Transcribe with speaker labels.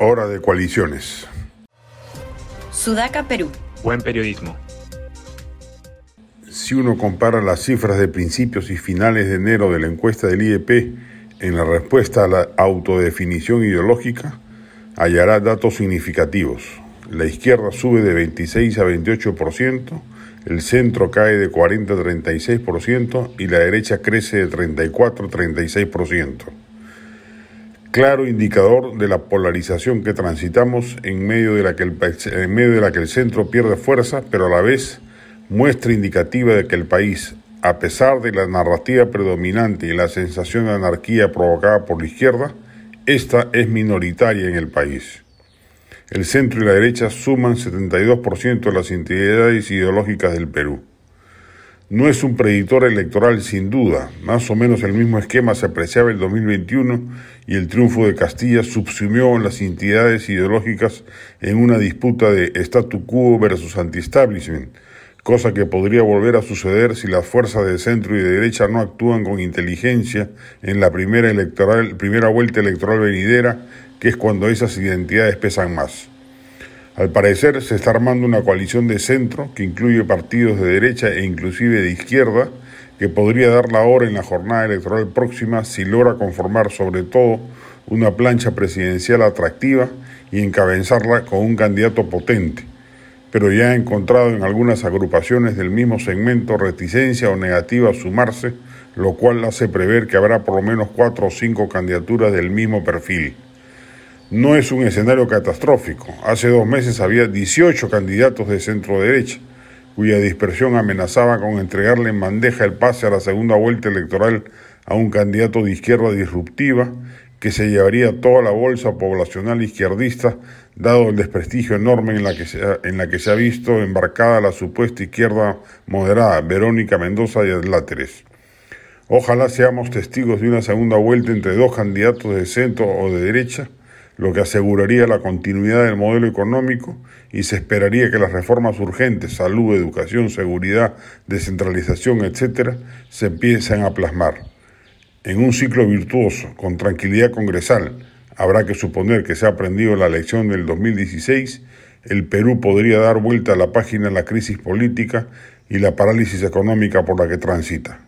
Speaker 1: Hora de coaliciones.
Speaker 2: Sudaca, Perú.
Speaker 3: Buen periodismo.
Speaker 1: Si uno compara las cifras de principios y finales de enero de la encuesta del IEP en la respuesta a la autodefinición ideológica, hallará datos significativos. La izquierda sube de 26 a 28%, el centro cae de 40 a 36% y la derecha crece de 34 a 36%. Claro indicador de la polarización que transitamos en medio de la que el, en medio de la que el centro pierde fuerza, pero a la vez muestra indicativa de que el país, a pesar de la narrativa predominante y la sensación de anarquía provocada por la izquierda, esta es minoritaria en el país. El centro y la derecha suman 72% de las entidades ideológicas del Perú. No es un predictor electoral sin duda, más o menos el mismo esquema se apreciaba el 2021 y el triunfo de Castilla subsumió las entidades ideológicas en una disputa de statu quo versus anti-establishment, cosa que podría volver a suceder si las fuerzas de centro y de derecha no actúan con inteligencia en la primera, electoral, primera vuelta electoral venidera que es cuando esas identidades pesan más. Al parecer se está armando una coalición de centro que incluye partidos de derecha e inclusive de izquierda que podría dar la hora en la jornada electoral próxima si logra conformar sobre todo una plancha presidencial atractiva y encabezarla con un candidato potente, pero ya ha encontrado en algunas agrupaciones del mismo segmento reticencia o negativa a sumarse, lo cual hace prever que habrá por lo menos cuatro o cinco candidaturas del mismo perfil. No es un escenario catastrófico. Hace dos meses había 18 candidatos de centro derecha, cuya dispersión amenazaba con entregarle en bandeja el pase a la segunda vuelta electoral a un candidato de izquierda disruptiva que se llevaría toda la bolsa poblacional izquierdista, dado el desprestigio enorme en la que se ha, en la que se ha visto embarcada la supuesta izquierda moderada, Verónica Mendoza y Adláteres. Ojalá seamos testigos de una segunda vuelta entre dos candidatos de centro o de derecha, lo que aseguraría la continuidad del modelo económico y se esperaría que las reformas urgentes, salud, educación, seguridad, descentralización, etc., se empiecen a plasmar. En un ciclo virtuoso, con tranquilidad congresal, habrá que suponer que se ha aprendido la lección del 2016, el Perú podría dar vuelta a la página a la crisis política y la parálisis económica por la que transita.